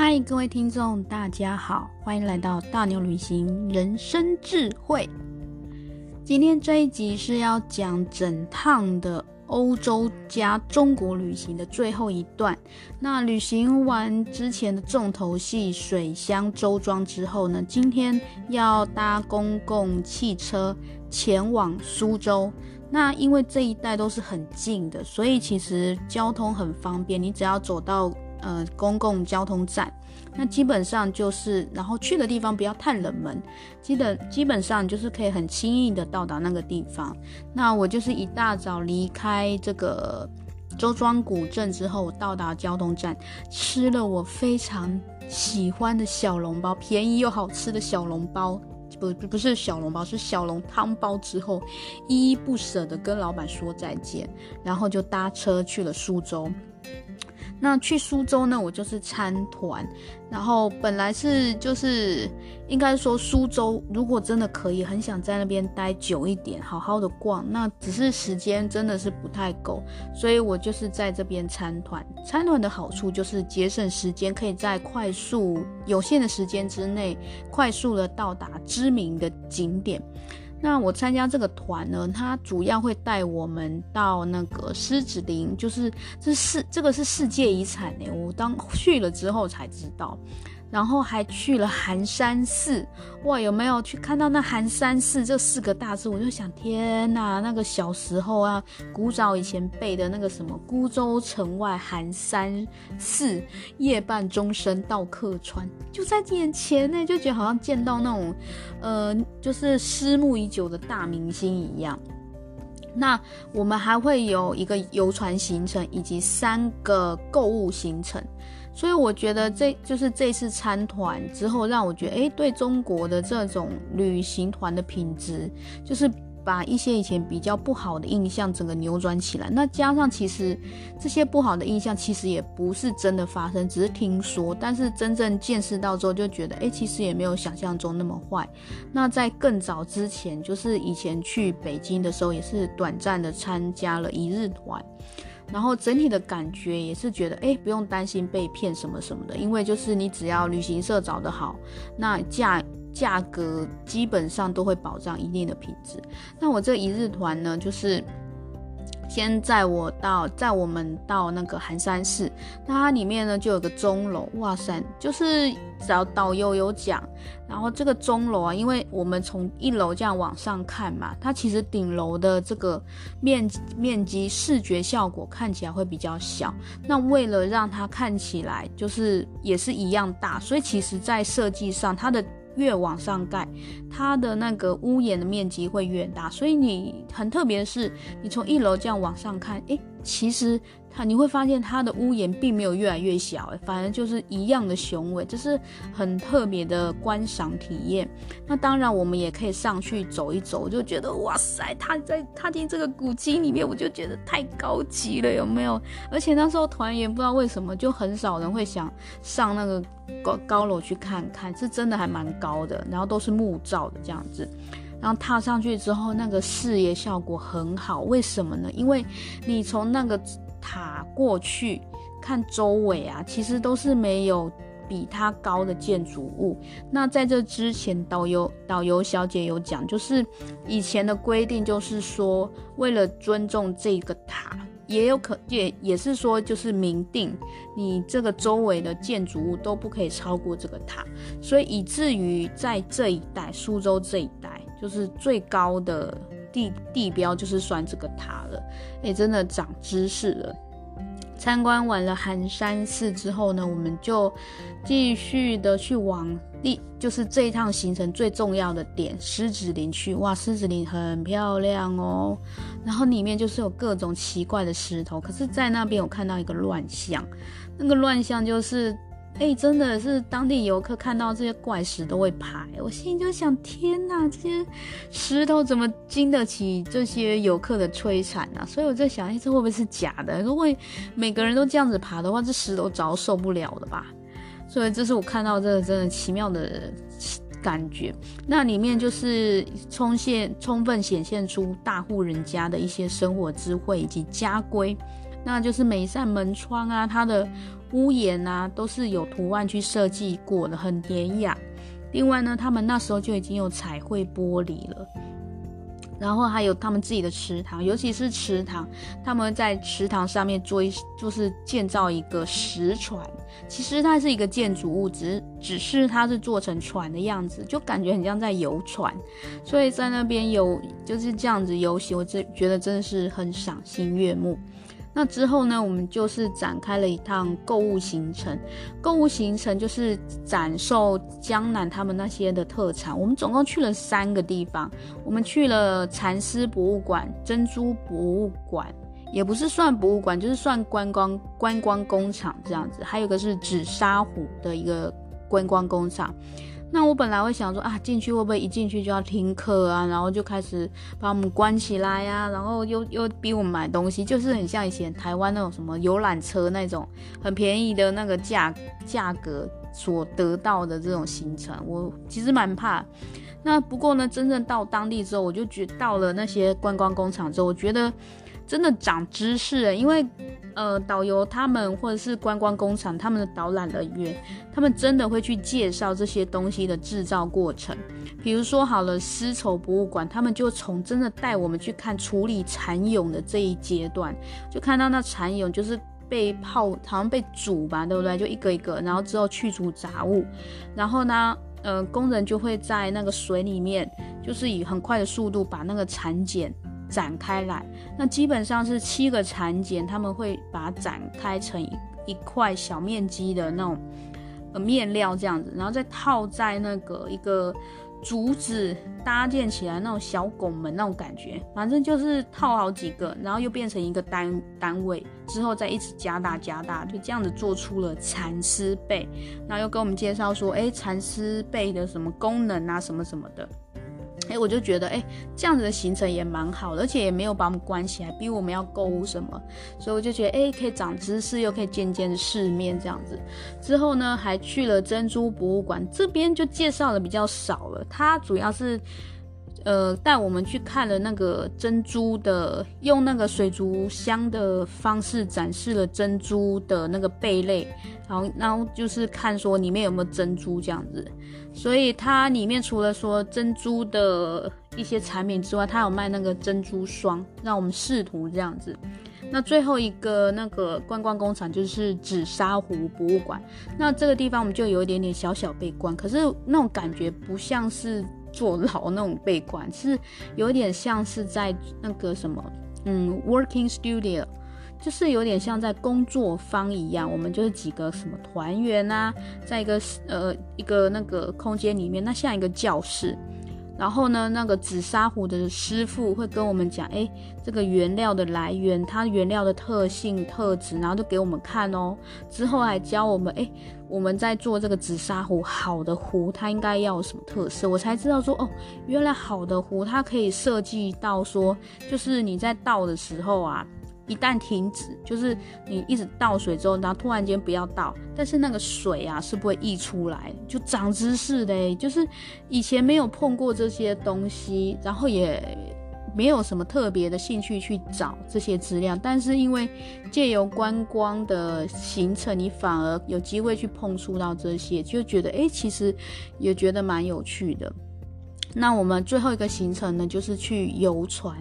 嗨，各位听众，大家好，欢迎来到大牛旅行人生智慧。今天这一集是要讲整趟的欧洲加中国旅行的最后一段。那旅行完之前的重头戏水乡周庄之后呢，今天要搭公共汽车前往苏州。那因为这一带都是很近的，所以其实交通很方便，你只要走到。呃，公共交通站，那基本上就是，然后去的地方不要太冷门，基本基本上就是可以很轻易的到达那个地方。那我就是一大早离开这个周庄古镇之后，到达交通站，吃了我非常喜欢的小笼包，便宜又好吃的小笼包，不不是小笼包，是小笼汤包之后，依依不舍的跟老板说再见，然后就搭车去了苏州。那去苏州呢，我就是参团，然后本来是就是应该说苏州，如果真的可以，很想在那边待久一点，好好的逛，那只是时间真的是不太够，所以我就是在这边参团。参团的好处就是节省时间，可以在快速有限的时间之内，快速的到达知名的景点。那我参加这个团呢，它主要会带我们到那个狮子林，就是这是这个是世界遗产呢，我当去了之后才知道。然后还去了寒山寺，哇，有没有去看到那寒山寺这四个大字？我就想，天哪，那个小时候啊，古早以前背的那个什么“孤舟城外寒山寺，夜半钟声到客船”，就在眼前呢，就觉得好像见到那种，呃，就是思慕已久的大明星一样。那我们还会有一个游船行程，以及三个购物行程。所以我觉得这就是这次参团之后，让我觉得，诶，对中国的这种旅行团的品质，就是把一些以前比较不好的印象整个扭转起来。那加上其实这些不好的印象其实也不是真的发生，只是听说。但是真正见识到之后，就觉得，诶，其实也没有想象中那么坏。那在更早之前，就是以前去北京的时候，也是短暂的参加了一日团。然后整体的感觉也是觉得，哎，不用担心被骗什么什么的，因为就是你只要旅行社找得好，那价价格基本上都会保障一定的品质。那我这一日团呢，就是。先载我到，载我们到那个寒山寺，那它里面呢就有个钟楼，哇塞，就是找导游有讲，然后这个钟楼啊，因为我们从一楼这样往上看嘛，它其实顶楼的这个面面积视觉效果看起来会比较小，那为了让它看起来就是也是一样大，所以其实在设计上它的。越往上盖，它的那个屋檐的面积会越大，所以你很特别的是，你从一楼这样往上看，诶，其实。它你会发现它的屋檐并没有越来越小，反而就是一样的雄伟，这是很特别的观赏体验。那当然，我们也可以上去走一走，就觉得哇塞，它在踏进这个古迹里面，我就觉得太高级了，有没有？而且那时候团员不知道为什么就很少人会想上那个高高楼去看看，是真的还蛮高的，然后都是木造的这样子。然后踏上去之后，那个视野效果很好，为什么呢？因为你从那个。塔过去看周围啊，其实都是没有比它高的建筑物。那在这之前，导游导游小姐有讲，就是以前的规定，就是说为了尊重这个塔，也有可也也是说，就是明定你这个周围的建筑物都不可以超过这个塔，所以以至于在这一带苏州这一带，就是最高的。地地标就是算这个塔了，哎，真的长知识了。参观完了寒山寺之后呢，我们就继续的去往地，就是这一趟行程最重要的点狮子林去。哇，狮子林很漂亮哦，然后里面就是有各种奇怪的石头，可是在那边我看到一个乱象，那个乱象就是。哎、真的是当地游客看到这些怪石都会爬，我心里就想：天哪，这些石头怎么经得起这些游客的摧残啊？所以我在想，哎，这会不会是假的？如果每个人都这样子爬的话，这石头早受不了了吧？所以这是我看到这个真的奇妙的感觉。那里面就是充现充分显现出大户人家的一些生活智慧以及家规。那就是每一扇门窗啊，它的屋檐啊都是有图案去设计过的，很典雅。另外呢，他们那时候就已经有彩绘玻璃了。然后还有他们自己的池塘，尤其是池塘，他们在池塘上面做一，就是建造一个石船。其实它是一个建筑物，只只是它是做成船的样子，就感觉很像在游船。所以在那边有就是这样子游行，我真觉得真的是很赏心悦目。那之后呢，我们就是展开了一趟购物行程。购物行程就是展售江南他们那些的特产。我们总共去了三个地方，我们去了蚕丝博物馆、珍珠博物馆，也不是算博物馆，就是算观光观光工厂这样子。还有一个是紫砂壶的一个观光工厂。那我本来会想说啊，进去会不会一进去就要听课啊？然后就开始把我们关起来呀、然后又又逼我们买东西，就是很像以前台湾那种什么游览车那种很便宜的那个价价格所得到的这种行程，我其实蛮怕。那不过呢，真正到当地之后，我就觉到了那些观光工厂之后，我觉得真的长知识了，因为。呃，导游他们或者是观光工厂，他们的导览人员，他们真的会去介绍这些东西的制造过程。比如说，好了，丝绸博物馆，他们就从真的带我们去看处理蚕蛹的这一阶段，就看到那蚕蛹就是被泡，好像被煮吧，对不对？就一个一个，然后之后去除杂物，然后呢，呃，工人就会在那个水里面，就是以很快的速度把那个蚕茧。展开来，那基本上是七个蚕茧，他们会把它展开成一一块小面积的那种呃面料这样子，然后再套在那个一个竹子搭建起来那种小拱门那种感觉，反正就是套好几个，然后又变成一个单单位，之后再一直加大加大，就这样子做出了蚕丝被，然后又跟我们介绍说，哎，蚕丝被的什么功能啊，什么什么的。哎、我就觉得，哎、这样子的行程也蛮好的，而且也没有把我们关起来，逼我们要购物什么，所以我就觉得，哎、可以长知识，又可以见见世面这样子。之后呢，还去了珍珠博物馆，这边就介绍的比较少了，它主要是。呃，带我们去看了那个珍珠的，用那个水族箱的方式展示了珍珠的那个贝类，然后，然后就是看说里面有没有珍珠这样子。所以它里面除了说珍珠的一些产品之外，它有卖那个珍珠霜，让我们试涂这样子。那最后一个那个观光工厂就是紫砂壶博物馆，那这个地方我们就有一点点小小被关，可是那种感觉不像是。坐牢那种被关，是有点像是在那个什么，嗯，working studio，就是有点像在工作方一样。我们就是几个什么团员啊，在一个呃一个那个空间里面，那像一个教室。然后呢，那个紫砂壶的师傅会跟我们讲，哎，这个原料的来源，它原料的特性特质，然后就给我们看哦。之后还教我们，哎，我们在做这个紫砂壶，好的壶它应该要有什么特色？我才知道说，哦，原来好的壶它可以设计到说，就是你在倒的时候啊。一旦停止，就是你一直倒水之后，然后突然间不要倒，但是那个水啊是不会溢出来，就长知识的，就是以前没有碰过这些东西，然后也没有什么特别的兴趣去找这些资料，但是因为借由观光的行程，你反而有机会去碰触到这些，就觉得诶，其实也觉得蛮有趣的。那我们最后一个行程呢，就是去游船，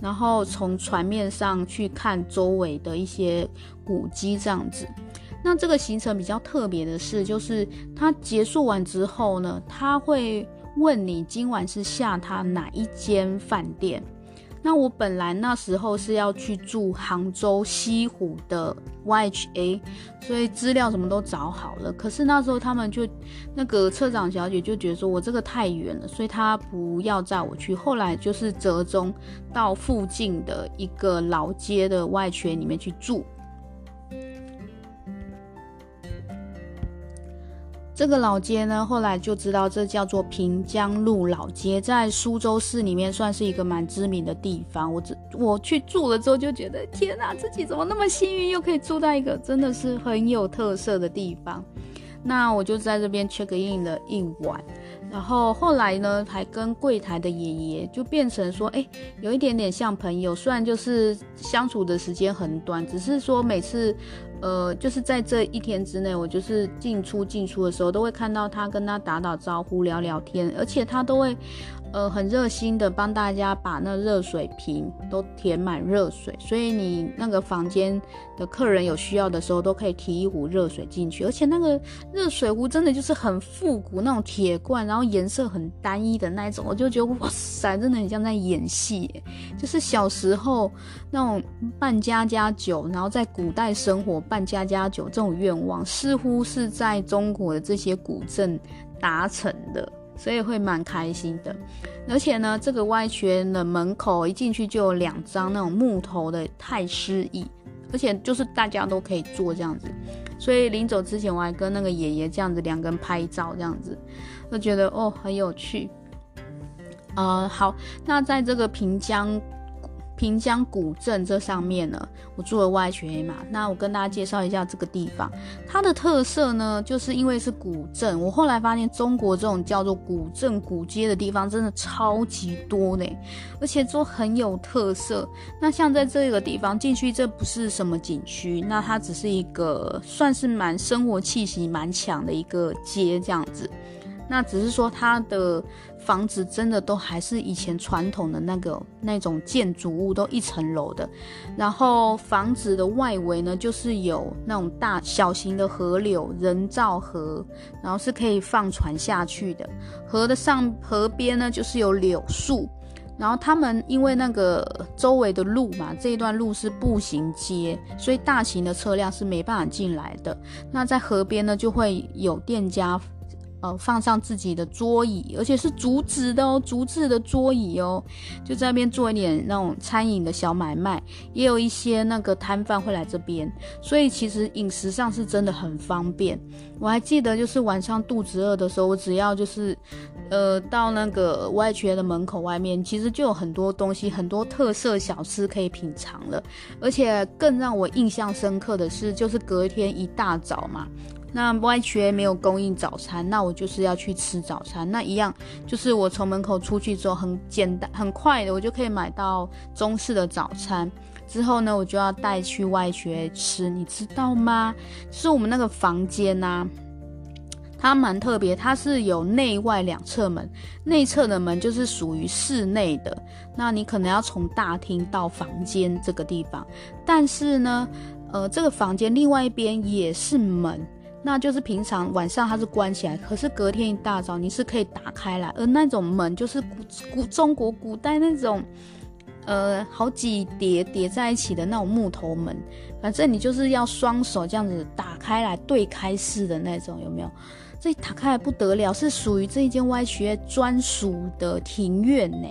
然后从船面上去看周围的一些古迹这样子。那这个行程比较特别的是，就是它结束完之后呢，他会问你今晚是下榻哪一间饭店。那我本来那时候是要去住杭州西湖的 YHA，所以资料什么都找好了。可是那时候他们就那个车长小姐就觉得说我这个太远了，所以她不要载我去。后来就是折中到附近的一个老街的 y 圈里面去住。这个老街呢，后来就知道这叫做平江路老街，在苏州市里面算是一个蛮知名的地方。我只我去住了之后，就觉得天哪，自己怎么那么幸运，又可以住在一个真的是很有特色的地方。那我就在这边 check in 了一晚。然后后来呢，还跟柜台的爷爷就变成说，哎，有一点点像朋友，虽然就是相处的时间很短，只是说每次，呃，就是在这一天之内，我就是进出进出的时候，都会看到他跟他打打招呼、聊聊天，而且他都会。呃，很热心的帮大家把那热水瓶都填满热水，所以你那个房间的客人有需要的时候，都可以提一壶热水进去。而且那个热水壶真的就是很复古那种铁罐，然后颜色很单一的那种，我就觉得哇塞，真的很像在演戏。就是小时候那种办家家酒，然后在古代生活办家家酒这种愿望，似乎是在中国的这些古镇达成的。所以会蛮开心的，而且呢，这个外圈的门口一进去就有两张那种木头的太师椅，而且就是大家都可以坐这样子。所以临走之前，我还跟那个爷爷这样子两个人拍照，这样子，就觉得哦很有趣。啊，好，那在这个平江。平江古镇这上面呢，我住了歪学嘛。那我跟大家介绍一下这个地方，它的特色呢，就是因为是古镇。我后来发现，中国这种叫做古镇、古街的地方，真的超级多呢，而且都很有特色。那像在这个地方进去，这不是什么景区，那它只是一个算是蛮生活气息蛮强的一个街这样子。那只是说它的。房子真的都还是以前传统的那个那种建筑物，都一层楼的。然后房子的外围呢，就是有那种大小型的河流，人造河，然后是可以放船下去的。河的上河边呢，就是有柳树。然后他们因为那个周围的路嘛，这一段路是步行街，所以大型的车辆是没办法进来的。那在河边呢，就会有店家。呃，放上自己的桌椅，而且是竹子的哦，竹制的桌椅哦，就在那边做一点那种餐饮的小买卖，也有一些那个摊贩会来这边，所以其实饮食上是真的很方便。我还记得，就是晚上肚子饿的时候，我只要就是，呃，到那个歪学的门口外面，其实就有很多东西，很多特色小吃可以品尝了。而且更让我印象深刻的是，就是隔天一大早嘛。那歪学没有供应早餐，那我就是要去吃早餐。那一样就是我从门口出去之后，很简单、很快的，我就可以买到中式的早餐。之后呢，我就要带去歪学吃，你知道吗？是我们那个房间呐、它蛮特别，它是有内外两侧门，内侧的门就是属于室内的，那你可能要从大厅到房间这个地方。但是呢，呃，这个房间另外一边也是门。那就是平常晚上它是关起来，可是隔天一大早你是可以打开来，而那种门就是古古中国古代那种，呃，好几叠叠在一起的那种木头门，反正你就是要双手这样子打开来对开式的那种，有没有？这打开来不得了，是属于这一间歪学专属的庭院呢。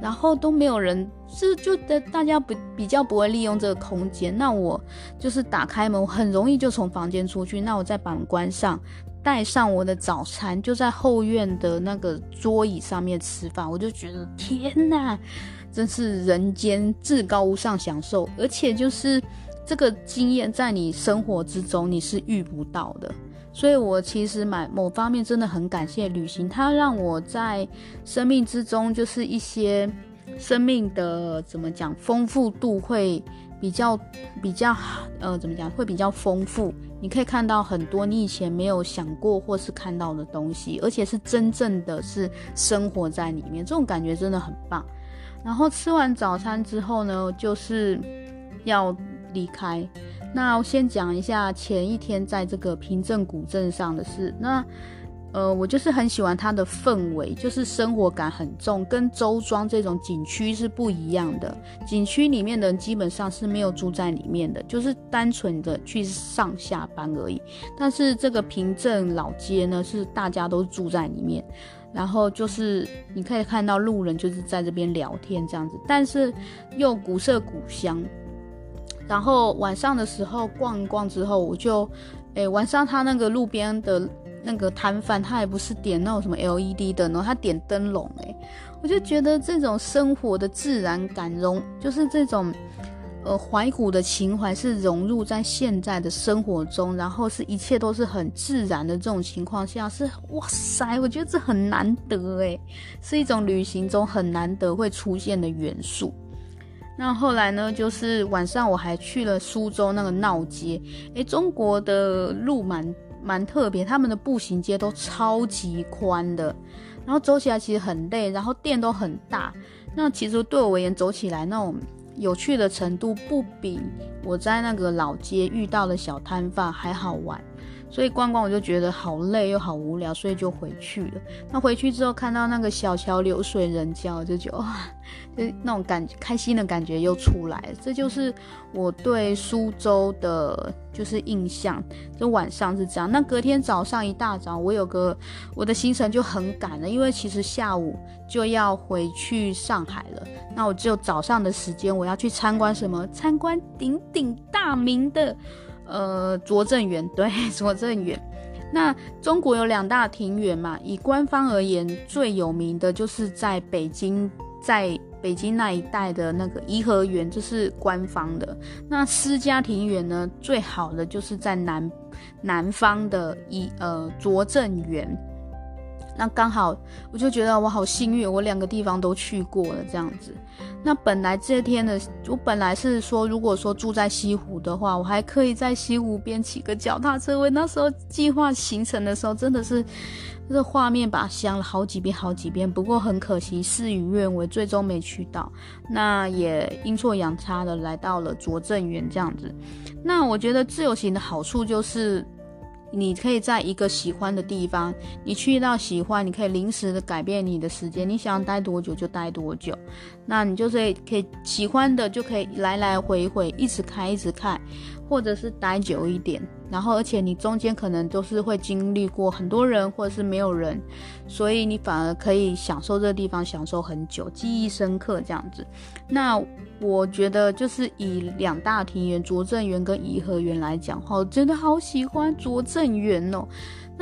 然后都没有人，是就的大家不比较不会利用这个空间。那我就是打开门，我很容易就从房间出去。那我再把门关上，带上我的早餐，就在后院的那个桌椅上面吃饭。我就觉得天哪，真是人间至高无上享受。而且就是这个经验，在你生活之中你是遇不到的。所以，我其实买某方面真的很感谢旅行，它让我在生命之中，就是一些生命的怎么讲，丰富度会比较比较呃，怎么讲，会比较丰富。你可以看到很多你以前没有想过或是看到的东西，而且是真正的是生活在里面，这种感觉真的很棒。然后吃完早餐之后呢，就是要离开。那我先讲一下前一天在这个平镇古镇上的事。那，呃，我就是很喜欢它的氛围，就是生活感很重，跟周庄这种景区是不一样的。景区里面的人基本上是没有住在里面的，就是单纯的去上下班而已。但是这个平镇老街呢，是大家都住在里面，然后就是你可以看到路人就是在这边聊天这样子，但是又古色古香。然后晚上的时候逛一逛之后，我就，诶，晚上他那个路边的那个摊贩，他也不是点那种什么 LED 灯哦，他点灯笼，诶，我就觉得这种生活的自然感容，就是这种呃怀古的情怀是融入在现在的生活中，然后是一切都是很自然的这种情况下，是哇塞，我觉得这很难得诶，是一种旅行中很难得会出现的元素。那后来呢，就是晚上我还去了苏州那个闹街，诶，中国的路蛮蛮特别，他们的步行街都超级宽的，然后走起来其实很累，然后店都很大。那其实对我而言，走起来那种有趣的程度，不比我在那个老街遇到的小摊贩还好玩。所以逛逛我就觉得好累又好无聊，所以就回去了。那回去之后看到那个小桥流水人家，我就觉得哇，那种感开心的感觉又出来。这就是我对苏州的，就是印象。就晚上是这样。那隔天早上一大早，我有个我的行程就很赶了，因为其实下午就要回去上海了。那我只有早上的时间，我要去参观什么？参观鼎鼎大名的。呃，拙政园，对，拙政园。那中国有两大庭园嘛，以官方而言，最有名的就是在北京，在北京那一带的那个颐和园，这是官方的。那私家庭园呢，最好的就是在南南方的一呃拙政园。那刚好，我就觉得我好幸运，我两个地方都去过了，这样子。那本来这天的，我本来是说，如果说住在西湖的话，我还可以在西湖边骑个脚踏车。我那时候计划行程的时候，真的是这画面把想了好几遍，好几遍。不过很可惜，事与愿违，最终没去到。那也阴错阳差的来到了拙政园这样子。那我觉得自由行的好处就是。你可以在一个喜欢的地方，你去到喜欢，你可以临时的改变你的时间，你想待多久就待多久。那你就是可以喜欢的就可以来来回回一直看一直看，或者是待久一点。然后而且你中间可能都是会经历过很多人或者是没有人，所以你反而可以享受这个地方享受很久，记忆深刻这样子。那。我觉得就是以两大庭园拙政园跟颐和园来讲哈，真的好喜欢拙政园哦。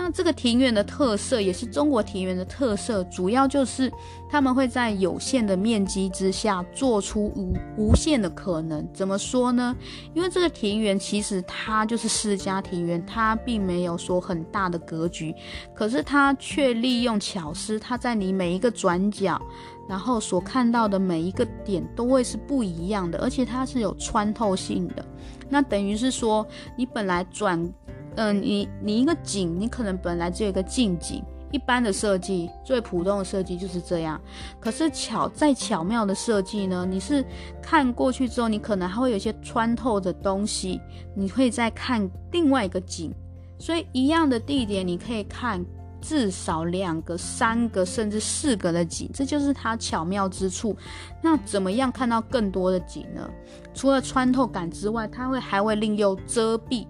那这个庭园的特色也是中国庭园的特色，主要就是他们会在有限的面积之下做出无无限的可能。怎么说呢？因为这个庭园其实它就是私家庭园，它并没有说很大的格局，可是它却利用巧思，它在你每一个转角。然后所看到的每一个点都会是不一样的，而且它是有穿透性的。那等于是说，你本来转，嗯、你你一个景，你可能本来只有一个近景，一般的设计，最普通的设计就是这样。可是巧再巧妙的设计呢，你是看过去之后，你可能还会有一些穿透的东西，你会再看另外一个景。所以一样的地点，你可以看。至少两个、三个，甚至四个的景，这就是它巧妙之处。那怎么样看到更多的景呢？除了穿透感之外，它会还会另有遮蔽。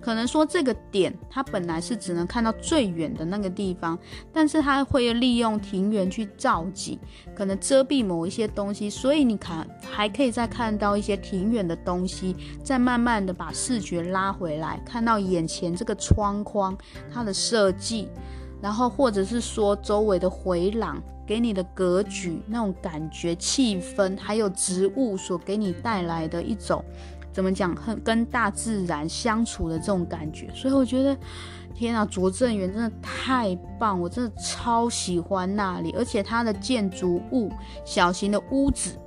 可能说这个点它本来是只能看到最远的那个地方，但是它会利用庭园去造景，可能遮蔽某一些东西，所以你看还可以再看到一些庭园的东西，再慢慢的把视觉拉回来，看到眼前这个窗框它的设计。然后，或者是说周围的回廊给你的格局、那种感觉、气氛，还有植物所给你带来的一种怎么讲，很跟大自然相处的这种感觉。所以我觉得，天啊，拙政园真的太棒，我真的超喜欢那里。而且它的建筑物、小型的屋子，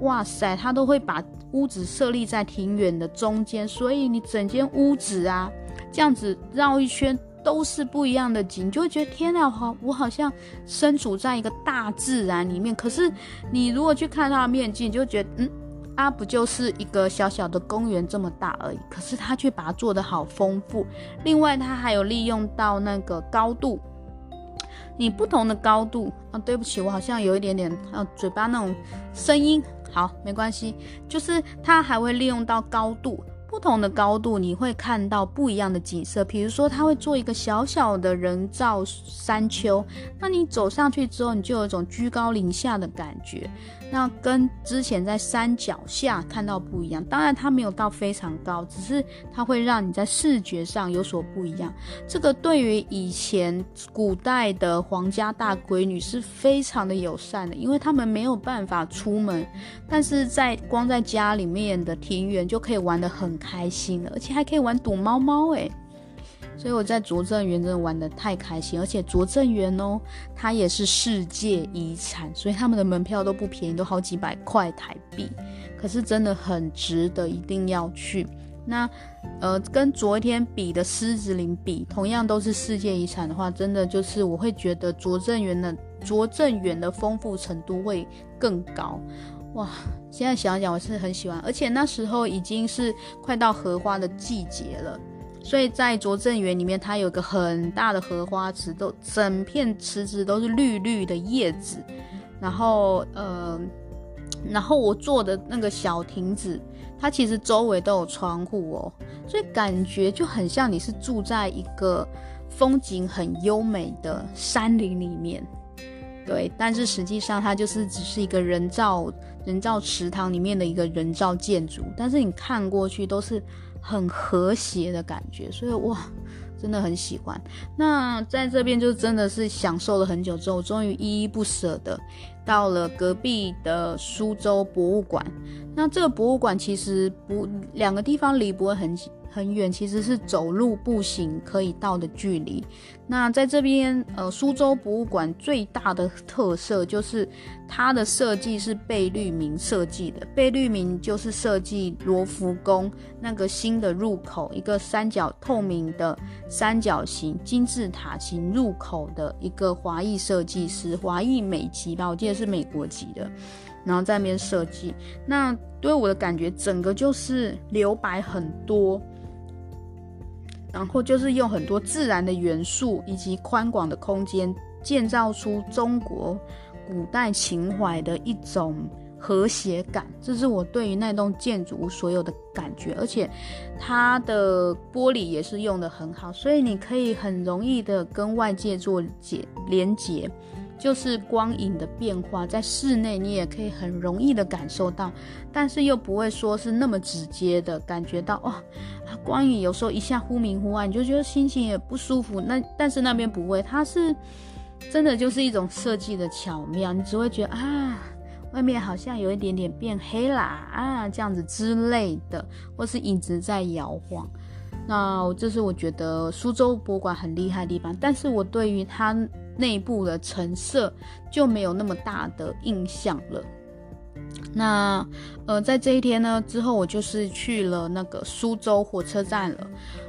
哇塞，它都会把屋子设立在庭园的中间，所以你整间屋子啊，这样子绕一圈。都是不一样的景，就会觉得天哪，好，我好像身处在一个大自然里面。可是你如果去看它的面积，你就觉得，嗯，啊，不就是一个小小的公园这么大而已。可是它却把它做得好丰富。另外，它还有利用到那个高度，你不同的高度啊，对不起，我好像有一点点啊，嘴巴那种声音，好，没关系，就是它还会利用到高度。不同的高度，你会看到不一样的景色。比如说，他会做一个小小的人造山丘，那你走上去之后，你就有一种居高临下的感觉。那跟之前在山脚下看到不一样。当然，它没有到非常高，只是它会让你在视觉上有所不一样。这个对于以前古代的皇家大闺女是非常的友善的，因为他们没有办法出门，但是在光在家里面的庭园就可以玩得很开心了，而且还可以玩躲猫猫诶。所以我在拙政园真的玩的太开心，而且拙政园哦，它也是世界遗产，所以他们的门票都不便宜，都好几百块台币。可是真的很值得，一定要去。那呃，跟昨天比的狮子林比，同样都是世界遗产的话，真的就是我会觉得拙政园的拙政园的丰富程度会更高。哇，现在想想我是很喜欢，而且那时候已经是快到荷花的季节了。所以在拙政园里面，它有个很大的荷花池，都整片池子都是绿绿的叶子，然后呃，然后我坐的那个小亭子，它其实周围都有窗户哦，所以感觉就很像你是住在一个风景很优美的山林里面，对，但是实际上它就是只是一个人造人造池塘里面的一个人造建筑，但是你看过去都是。很和谐的感觉，所以哇，真的很喜欢。那在这边就真的是享受了很久之后，终于依依不舍的到了隔壁的苏州博物馆。那这个博物馆其实不，两个地方离不会很近。很远，其实是走路步行可以到的距离。那在这边，呃，苏州博物馆最大的特色就是它的设计是贝聿铭设计的。贝聿铭就是设计罗浮宫那个新的入口，一个三角透明的三角形金字塔形入口的一个华裔设计师，华裔美籍吧，我记得是美国籍的。然后在那边设计，那对我的感觉，整个就是留白很多。然后就是用很多自然的元素以及宽广的空间，建造出中国古代情怀的一种和谐感。这是我对于那栋建筑物所有的感觉，而且它的玻璃也是用的很好，所以你可以很容易的跟外界做结连接。就是光影的变化，在室内你也可以很容易的感受到，但是又不会说是那么直接的感觉到哦。光影有时候一下忽明忽暗，你就觉得心情也不舒服。那但是那边不会，它是真的就是一种设计的巧妙，你只会觉得啊，外面好像有一点点变黑啦啊，这样子之类的，或是影子在摇晃。那这是我觉得苏州博物馆很厉害的地方，但是我对于它。内部的成色就没有那么大的印象了。那呃，在这一天呢之后，我就是去了那个苏州火车站了。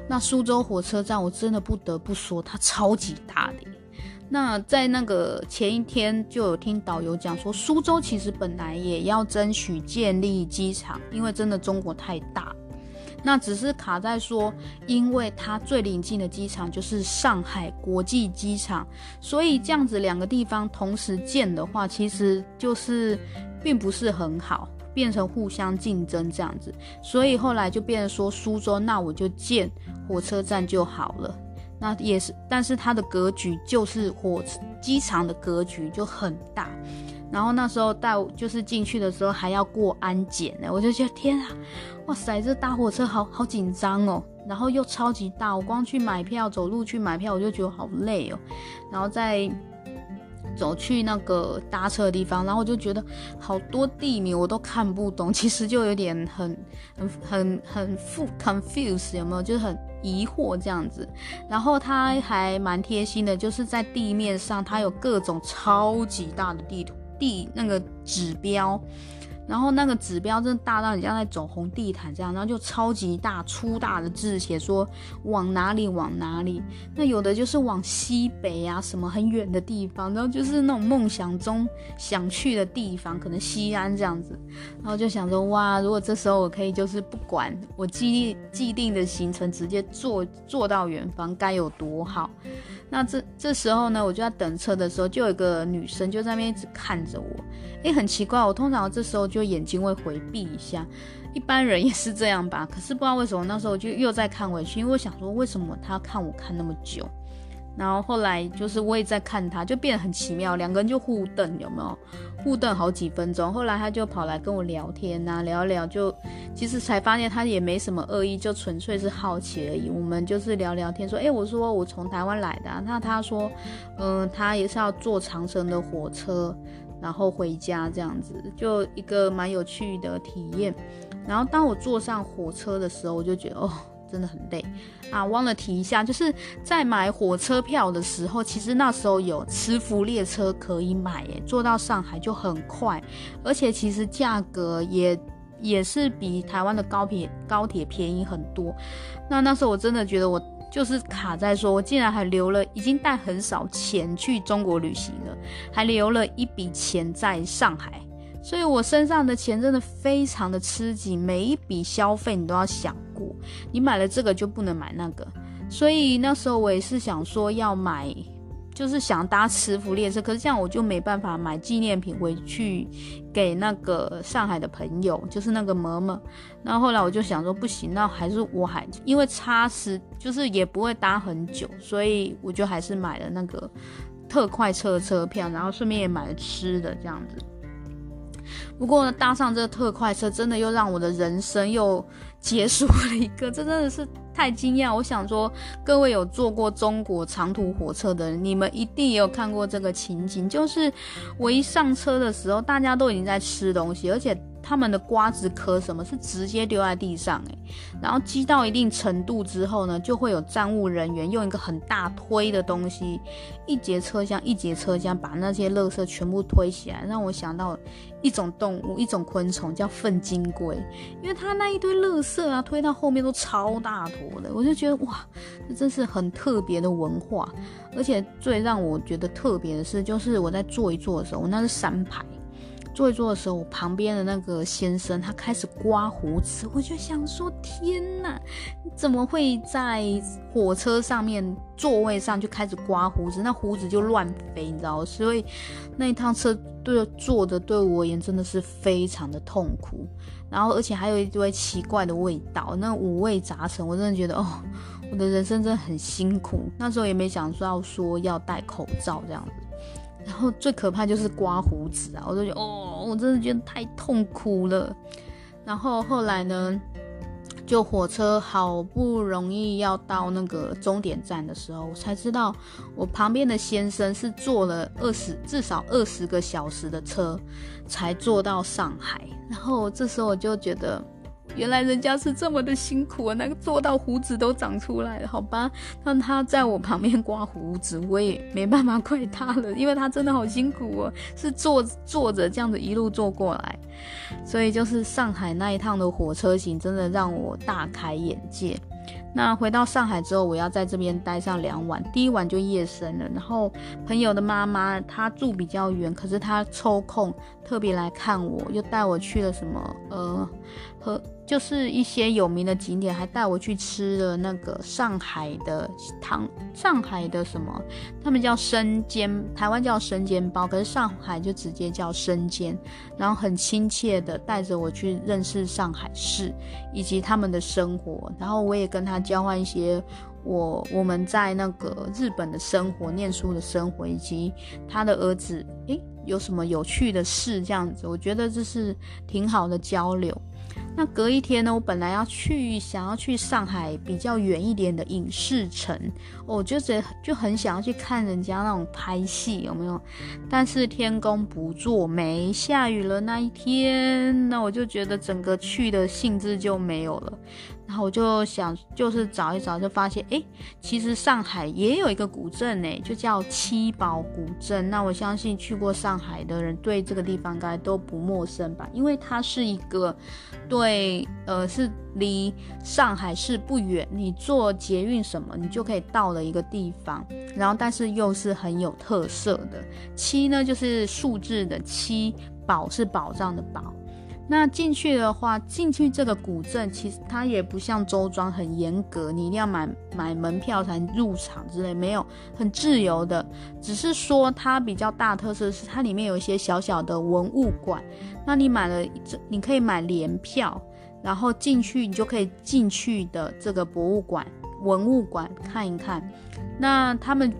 那苏州火车站，我真的不得不说，它超级大的。那在那个前一天就有听导游讲说，苏州其实本来也要争取建立机场，因为真的中国太大。那只是卡在说，因为它最临近的机场就是上海国际机场，所以这样子两个地方同时建的话，其实就是并不是很好，变成互相竞争这样子。所以后来就变成说，苏州那我就建火车站就好了。那也是，但是它的格局就是火机场的格局就很大。然后那时候带就是进去的时候还要过安检呢，我就觉得天啊，哇塞，这大火车好好紧张哦，然后又超级大，我光去买票走路去买票我就觉得好累哦，然后再走去那个搭车的地方，然后我就觉得好多地名我都看不懂，其实就有点很很很很 confuse 有没有？就是很疑惑这样子。然后他还蛮贴心的，就是在地面上他有各种超级大的地图。地那个指标，然后那个指标真的大到你像在走红地毯这样，然后就超级大粗大的字写说往哪里往哪里。那有的就是往西北啊，什么很远的地方，然后就是那种梦想中想去的地方，可能西安这样子。然后就想说哇，如果这时候我可以就是不管我既既定的行程，直接坐坐到远方，该有多好。那这这时候呢，我就在等车的时候，就有一个女生就在那边一直看着我。诶，很奇怪，我通常这时候就眼睛会回避一下。一般人也是这样吧。可是不知道为什么那时候就又再看回去，因为我想说为什么他看我看那么久。然后后来就是我也在看他，就变得很奇妙，两个人就互瞪，有没有？互瞪好几分钟。后来他就跑来跟我聊天呐、聊一聊就，其实才发现他也没什么恶意，就纯粹是好奇而已。我们就是聊聊天，说，哎，我说我从台湾来的、那他说，嗯、他也是要坐长程的火车，然后回家这样子，就一个蛮有趣的体验。然后当我坐上火车的时候，我就觉得，哦。真的很累啊！忘了提一下，就是在买火车票的时候，其实那时候有磁浮列车可以买，耶，坐到上海就很快，而且其实价格也也是比台湾的高铁高铁便宜很多。那那时候我真的觉得我就是卡在说，我竟然还留了，已经带很少钱去中国旅行了，还留了一笔钱在上海。所以我身上的钱真的非常的吃紧，每一笔消费你都要想过，你买了这个就不能买那个。所以那时候我也是想说要买，就是想搭磁浮列车，可是这样我就没办法买纪念品回去给那个上海的朋友，就是那个嬷嬷。然后后来我就想说不行，那还是我还因为差时就是也不会搭很久，所以我就还是买了那个特快车车票，然后顺便也买了吃的这样子。不过呢，搭上这个特快车，真的又让我的人生又结束了一个，这真的是太惊讶。我想说，各位有坐过中国长途火车的人，你们一定也有看过这个情景，就是我一上车的时候，大家都已经在吃东西，而且。他们的瓜子壳什么是直接丢在地上诶，然后积到一定程度之后呢，就会有站务人员用一个很大推的东西，一节车厢一节车厢把那些垃圾全部推起来，让我想到一种动物，一种昆虫叫粪金龟，因为它那一堆垃圾啊推到后面都超大坨的，我就觉得哇，这真是很特别的文化，而且最让我觉得特别的是，就是我在坐一坐的时候，我那是三排。坐一坐的时候，我旁边的那个先生他开始刮胡子，我就想说：天哪，怎么会在火车上面座位上就开始刮胡子？那胡子就乱飞，你知道？所以那一趟车对坐的对我而言真的是非常的痛苦。然后而且还有一堆奇怪的味道，那五味杂陈，我真的觉得哦，我的人生真的很辛苦。那时候也没想到说要戴口罩这样子。然后最可怕就是刮胡子啊！我就觉得哦，我真的觉得太痛苦了。然后后来呢，就火车好不容易要到那个终点站的时候，我才知道我旁边的先生是坐了二十至少二十个小时的车才坐到上海。然后这时候我就觉得。原来人家是这么的辛苦啊，那个坐到胡子都长出来了，好吧？让他在我旁边刮胡子，我也没办法怪他了，因为他真的好辛苦哦，是坐坐着这样子一路坐过来，所以就是上海那一趟的火车行，真的让我大开眼界。那回到上海之后，我要在这边待上两晚，第一晚就夜深了。然后朋友的妈妈她住比较远，可是她抽空特别来看我，又带我去了什么呃和。就是一些有名的景点，还带我去吃了那个上海的糖，上海的什么？他们叫生煎，台湾叫生煎包，可是上海就直接叫生煎。然后很亲切的带着我去认识上海市以及他们的生活，然后我也跟他交换一些我我们在那个日本的生活、念书的生活，以及他的儿子诶有什么有趣的事这样子，我觉得这是挺好的交流。那隔一天呢，我本来要去，想要去上海比较远一点的影视城，我就觉得就很想要去看人家那种拍戏，有没有？但是天公不作美，下雨了那一天，那我就觉得整个去的兴致就没有了。然后我就想，就是找一找，就发现，哎，其实上海也有一个古镇呢，就叫七宝古镇。那我相信去过上海的人，对这个地方应该都不陌生吧？因为它是一个，对，呃，是离上海市不远，你坐捷运什么，你就可以到的一个地方。然后，但是又是很有特色的。七呢，就是数字的七，宝是宝藏的宝。那进去的话，进去这个古镇其实它也不像周庄很严格，你一定要买买门票才入场之类，没有很自由的。只是说它比较大特色是它里面有一些小小的文物馆，那你买了这你可以买联票，然后进去你就可以进去的这个博物馆文物馆看一看。那他们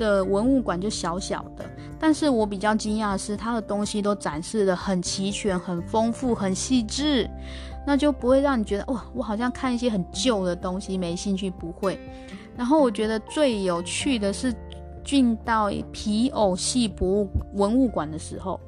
的文物馆就小小的。但是我比较惊讶的是，它的东西都展示的很齐全、很丰富、很细致，那就不会让你觉得哇，我好像看一些很旧的东西没兴趣，不会。然后我觉得最有趣的是进到皮偶戏博物文物馆的时候。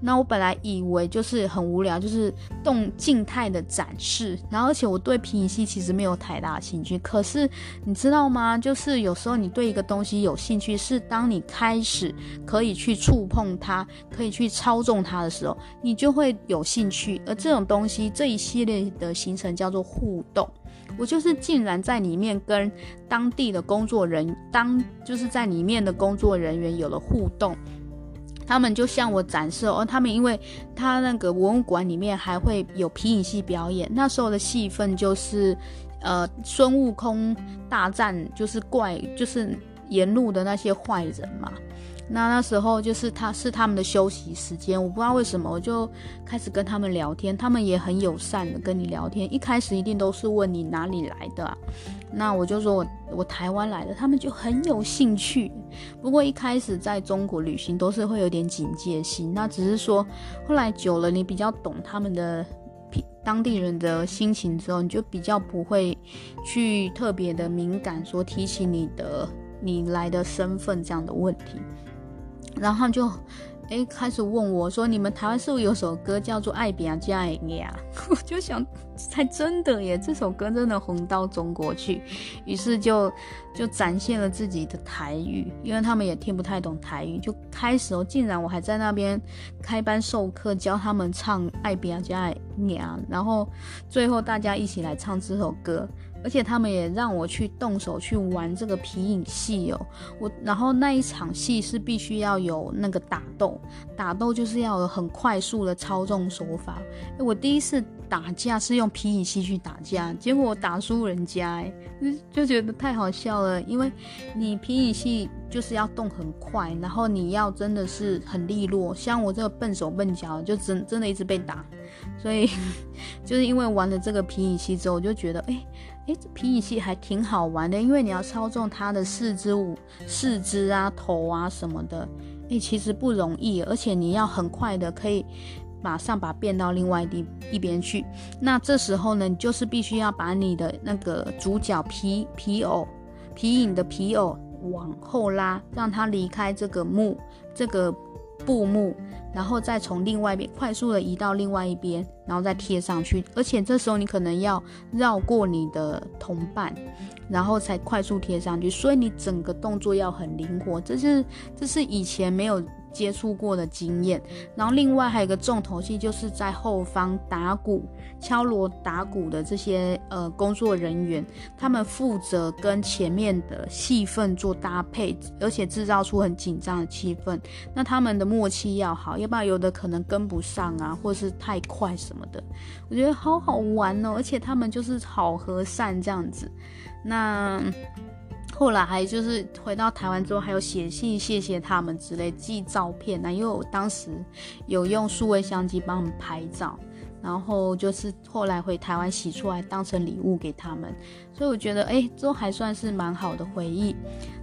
那我本来以为就是很无聊，就是动静态的展示，然后而且我对皮影戏其实没有太大兴趣。可是你知道吗？就是有时候你对一个东西有兴趣，是当你开始可以去触碰它，可以去操纵它的时候，你就会有兴趣。而这种东西这一系列的形成叫做互动，我就是竟然在里面跟当地的工作人，当就是在里面的工作人员有了互动。他们就向我展示哦，他们因为他那个文物馆里面还会有皮影戏表演，那时候的戏份就是，呃，孙悟空大战就是怪，就是沿路的那些坏人嘛。那那时候就是他是他们的休息时间，我不知道为什么，我就开始跟他们聊天，他们也很友善的跟你聊天。一开始一定都是问你哪里来的，那我就说我我台湾来的，他们就很有兴趣。不过一开始在中国旅行都是会有点警戒心，那只是说后来久了，你比较懂他们的当地人的心情之后，你就比较不会去特别的敏感，说提起你的你来的身份这样的问题。然后就，哎，开始问我说：“你们台湾是不是有首歌叫做《爱拼才会赢》？” 我就想，才真的耶，这首歌真的红到中国去。于是就就展现了自己的台语，因为他们也听不太懂台语，就开始哦，竟然我还在那边开班授课，教他们唱《爱拼才会赢》，然后最后大家一起来唱这首歌。而且他们也让我去动手去玩这个皮影戏哦，我然后那一场戏是必须要有那个打斗，打斗就是要很快速的操纵手法。我第一次打架是用皮影戏去打架，结果我打输人家，就觉得太好笑了。因为你皮影戏就是要动很快，然后你要真的是很利落，像我这个笨手笨脚，就真真的一直被打。所以 就是因为玩了这个皮影戏之后，我就觉得，哎。诶，这皮影戏还挺好玩的，因为你要操纵它的四肢、五四肢啊、头啊什么的，诶，其实不容易，而且你要很快的可以马上把变到另外一一边去。那这时候呢，你就是必须要把你的那个主角皮皮偶皮影的皮偶往后拉，让它离开这个幕这个布幕。然后再从另外一边快速的移到另外一边，然后再贴上去。而且这时候你可能要绕过你的同伴，然后才快速贴上去。所以你整个动作要很灵活，这是这是以前没有接触过的经验，然后另外还有一个重头戏，就是在后方打鼓、敲锣打鼓的这些呃工作人员，他们负责跟前面的戏份做搭配，而且制造出很紧张的气氛。那他们的默契要好，要不然有的可能跟不上啊，或是太快什么的。我觉得好好玩哦，而且他们就是好和善这样子。那。后来还就是回到台湾之后，还有写信谢谢他们之类，寄照片啊，因为我当时有用数位相机帮他们拍照，然后就是后来回台湾洗出来当成礼物给他们，所以我觉得哎，都还算是蛮好的回忆。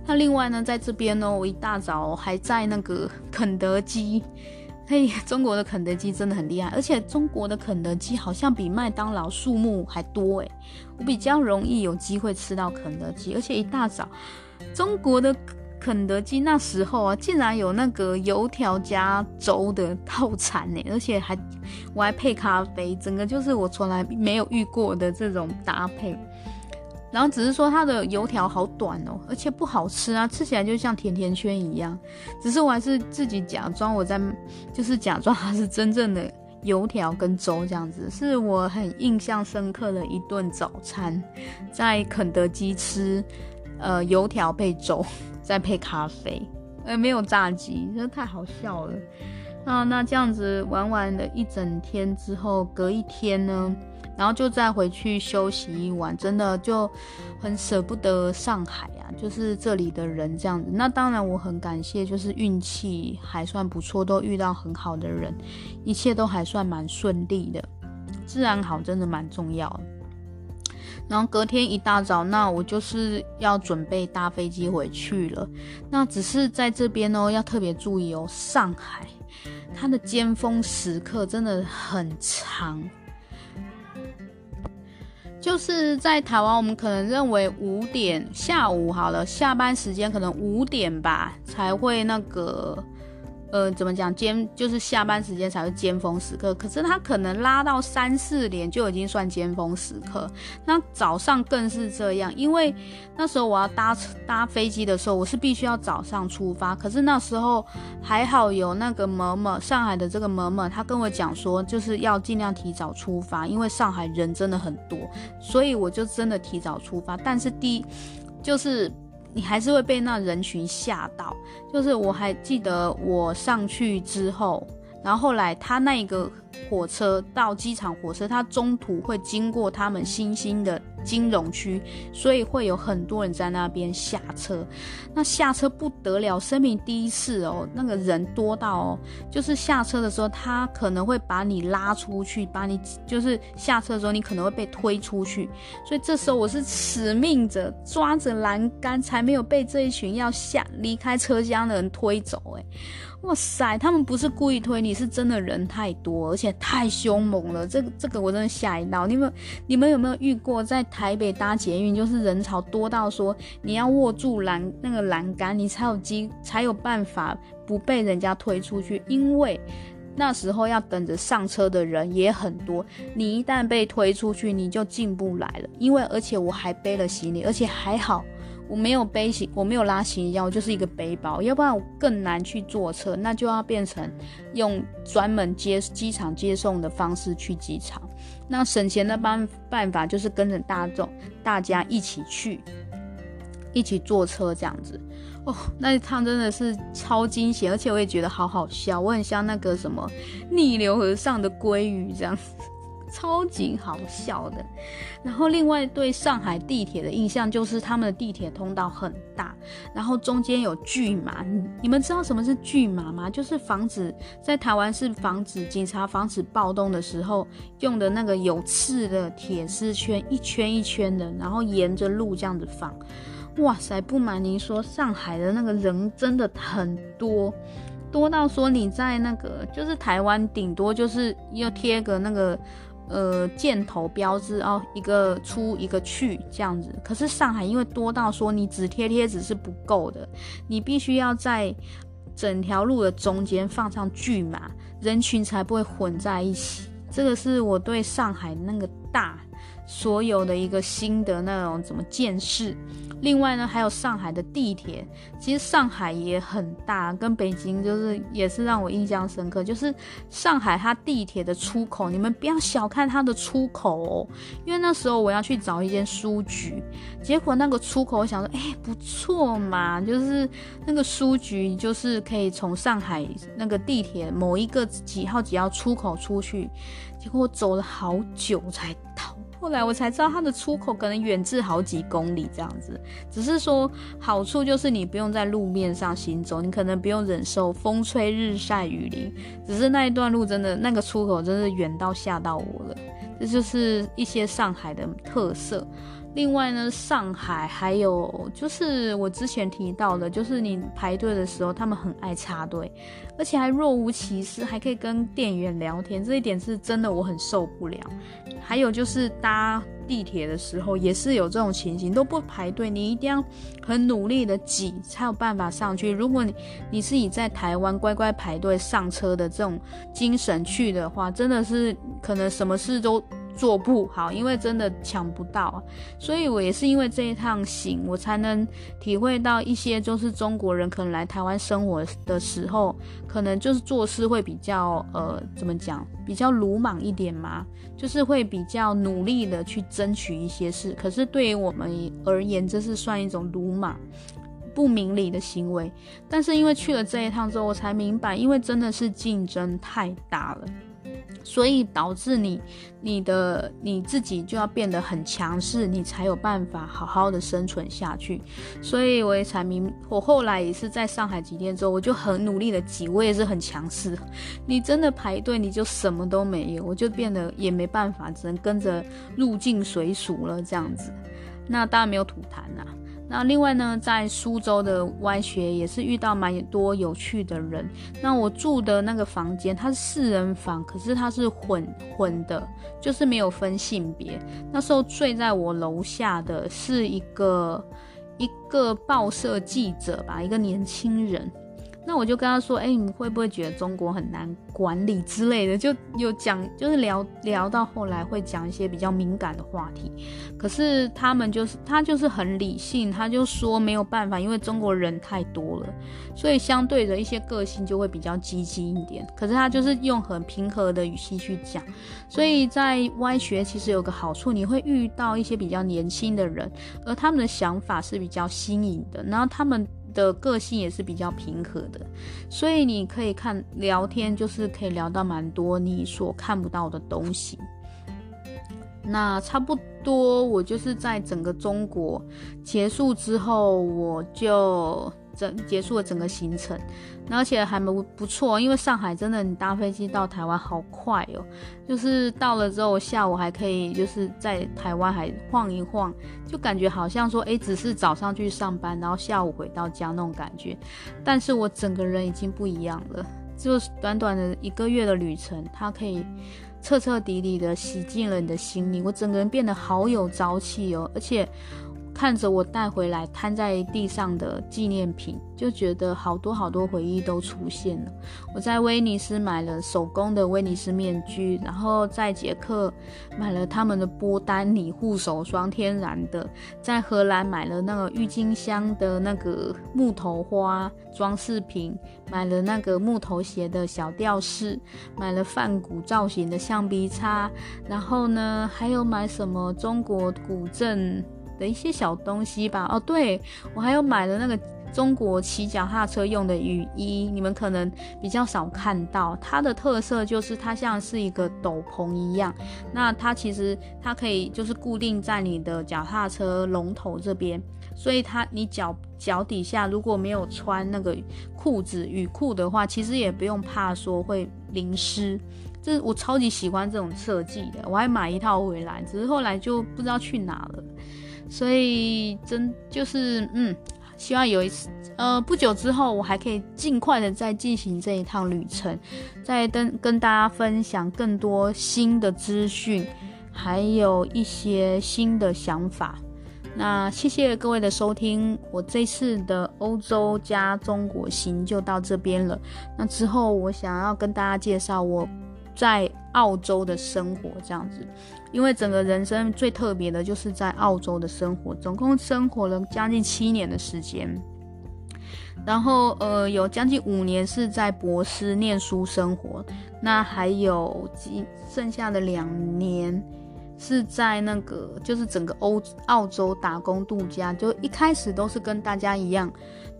那另外呢，在这边呢，我一大早还在那个肯德基。嘿，中国的肯德基真的很厉害，而且中国的肯德基好像比麦当劳数目还多诶。我比较容易有机会吃到肯德基，而且一大早，中国的肯德基那时候啊，竟然有那个油条加粥的套餐呢，而且还我还配咖啡，整个就是我从来没有遇过的这种搭配。然后只是说它的油条好短哦，而且不好吃啊，吃起来就像甜甜圈一样。只是我还是自己假装我在，就是假装它是真正的油条跟粥这样子，是我很印象深刻的一顿早餐，在肯德基吃，呃，油条配粥，再配咖啡，呃，没有炸鸡，真的太好笑了。那那这样子玩完了一整天之后，隔一天呢，然后就再回去休息一晚，真的就很舍不得上海啊，就是这里的人这样子。那当然我很感谢，就是运气还算不错，都遇到很好的人，一切都还算蛮顺利的。治安好真的蛮重要。然后隔天一大早，那我就是要准备搭飞机回去了。那只是在这边哦，要特别注意哦，上海它的尖峰时刻真的很长。就是在台湾，我们可能认为五点下午好了，下班时间可能五点吧才会那个。呃，怎么讲？尖就是下班时间才是尖峰时刻，可是他可能拉到三四点就已经算尖峰时刻。那早上更是这样，因为那时候我要搭搭飞机的时候，我是必须要早上出发。可是那时候还好有那个某某上海的这个某某，他跟我讲说，就是要尽量提早出发，因为上海人真的很多，所以我就真的提早出发。但是第一就是。你还是会被那人群吓到，就是我还记得我上去之后，然后后来他那一个火车到机场火车，它中途会经过他们新兴的。金融区，所以会有很多人在那边下车。那下车不得了，生命第一次哦，那个人多到哦，就是下车的时候，他可能会把你拉出去，把你就是下车的时候，你可能会被推出去。所以这时候我是死命着抓着栏杆，才没有被这一群要下离开车厢的人推走。哎。哇塞，他们不是故意推你，是真的人太多，而且太凶猛了。这个这个我真的吓一跳。你们你们有没有遇过在台北搭捷运，就是人潮多到说你要握住栏那个栏杆，你才有机才有办法不被人家推出去，因为那时候要等着上车的人也很多。你一旦被推出去，你就进不来了。因为而且我还背了行李，而且还好。我没有背行，我没有拉行李箱，我就是一个背包，要不然我更难去坐车，那就要变成用专门接机场接送的方式去机场。那省钱的办办法就是跟着大众，大家一起去，一起坐车这样子。哦，那一趟真的是超惊险，而且我也觉得好好笑，我很像那个什么逆流而上的鲑鱼这样子。超级好笑的，然后另外对上海地铁的印象就是他们的地铁通道很大，然后中间有巨马。你们知道什么是巨马吗？就是防止在台湾是防止警察防止暴动的时候用的那个有刺的铁丝圈，一圈一圈的，然后沿着路这样子放。哇塞，不瞒您说，上海的那个人真的很多，多到说你在那个就是台湾顶多就是要贴个那个。呃，箭头标志哦，一个出一个去这样子。可是上海因为多到说你只贴贴纸是不够的，你必须要在整条路的中间放上巨码，人群才不会混在一起。这个是我对上海那个大所有的一个新的那种怎么见识。另外呢，还有上海的地铁，其实上海也很大，跟北京就是也是让我印象深刻。就是上海它地铁的出口，你们不要小看它的出口哦，因为那时候我要去找一间书局，结果那个出口我想说，哎，不错嘛，就是那个书局就是可以从上海那个地铁某一个几号几号出口出去，结果我走了好久才到。后来我才知道，它的出口可能远至好几公里这样子。只是说好处就是你不用在路面上行走，你可能不用忍受风吹日晒雨淋。只是那一段路真的那个出口真的远到吓到我了。这就是一些上海的特色。另外呢，上海还有就是我之前提到的，就是你排队的时候，他们很爱插队，而且还若无其事，还可以跟店员聊天，这一点是真的我很受不了。还有就是搭地铁的时候也是有这种情形，都不排队，你一定要很努力的挤才有办法上去。如果你你是以在台湾乖乖排队上车的这种精神去的话，真的是可能什么事都。做不好，因为真的抢不到，所以我也是因为这一趟行，我才能体会到一些就是中国人可能来台湾生活的时候，可能就是做事会比较呃怎么讲，比较鲁莽一点嘛，就是会比较努力的去争取一些事。可是对于我们而言，这是算一种鲁莽。不明理的行为。但是因为去了这一趟之后，我才明白，因为真的是竞争太大了。所以导致你、你的你自己就要变得很强势，你才有办法好好的生存下去。所以我也才明，我后来也是在上海几天之后，我就很努力的挤，我也是很强势。你真的排队，你就什么都没有，我就变得也没办法，只能跟着入境随俗了这样子。那当然没有吐痰呐、啊。那另外呢，在苏州的歪学也是遇到蛮多有趣的人。那我住的那个房间，它是四人房，可是它是混混的，就是没有分性别。那时候睡在我楼下的是一个一个报社记者吧，一个年轻人。那我就跟他说：“哎、欸，你会不会觉得中国很难管理之类的？”就有讲，就是聊聊到后来会讲一些比较敏感的话题。可是他们就是他就是很理性，他就说没有办法，因为中国人太多了，所以相对的一些个性就会比较积极一点。可是他就是用很平和的语气去讲，所以在歪学其实有个好处，你会遇到一些比较年轻的人，而他们的想法是比较新颖的，然后他们。的个性也是比较平和的，所以你可以看聊天，就是可以聊到蛮多你所看不到的东西。那差不多，我就是在整个中国结束之后，我就。整结束了整个行程，而且还不不错，因为上海真的你搭飞机到台湾好快哦，就是到了之后下午还可以就是在台湾还晃一晃，就感觉好像说哎，只是早上去上班，然后下午回到家那种感觉，但是我整个人已经不一样了，就短短的一个月的旅程，它可以彻彻底底的洗净了你的心灵，我整个人变得好有朝气哦，而且。看着我带回来摊在地上的纪念品，就觉得好多好多回忆都出现了。我在威尼斯买了手工的威尼斯面具，然后在捷克买了他们的波丹尼护手霜，天然的；在荷兰买了那个郁金香的那个木头花装饰品，买了那个木头鞋的小吊饰，买了梵谷造型的橡皮擦，然后呢，还有买什么中国古镇。的一些小东西吧。哦，对，我还有买了那个中国骑脚踏车用的雨衣，你们可能比较少看到。它的特色就是它像是一个斗篷一样，那它其实它可以就是固定在你的脚踏车龙头这边，所以它你脚脚底下如果没有穿那个裤子雨裤的话，其实也不用怕说会淋湿。这我超级喜欢这种设计的，我还买一套回来，只是后来就不知道去哪了。所以真就是嗯，希望有一次呃不久之后，我还可以尽快的再进行这一趟旅程，再跟跟大家分享更多新的资讯，还有一些新的想法。那谢谢各位的收听，我这次的欧洲加中国行就到这边了。那之后我想要跟大家介绍我在澳洲的生活这样子，因为整个人生最特别的就是在澳洲的生活，总共生活了将近七年的时间，然后呃有将近五年是在博斯念书生活，那还有剩下的两年是在那个就是整个欧澳洲打工度假，就一开始都是跟大家一样，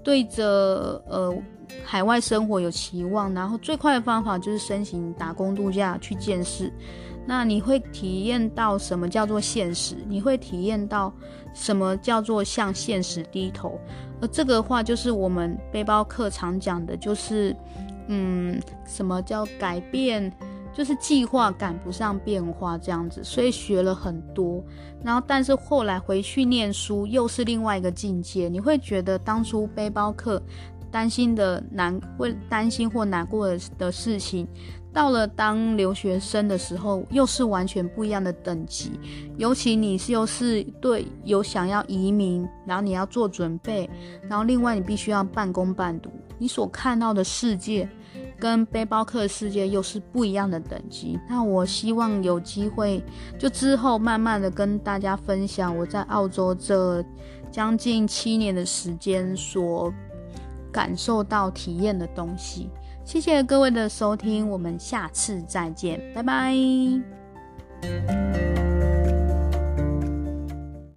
对着呃。海外生活有期望，然后最快的方法就是申请打工度假去见识。那你会体验到什么叫做现实？你会体验到什么叫做向现实低头？而这个话就是我们背包客常讲的，就是嗯，什么叫改变？就是计划赶不上变化这样子。所以学了很多，然后但是后来回去念书又是另外一个境界。你会觉得当初背包客。担心的难，会担心或难过的的事情，到了当留学生的时候，又是完全不一样的等级。尤其你是又是对有想要移民，然后你要做准备，然后另外你必须要半工半读，你所看到的世界跟背包客的世界又是不一样的等级。那我希望有机会，就之后慢慢的跟大家分享我在澳洲这将近七年的时间所。感受到体验的东西，谢谢各位的收听，我们下次再见，拜拜。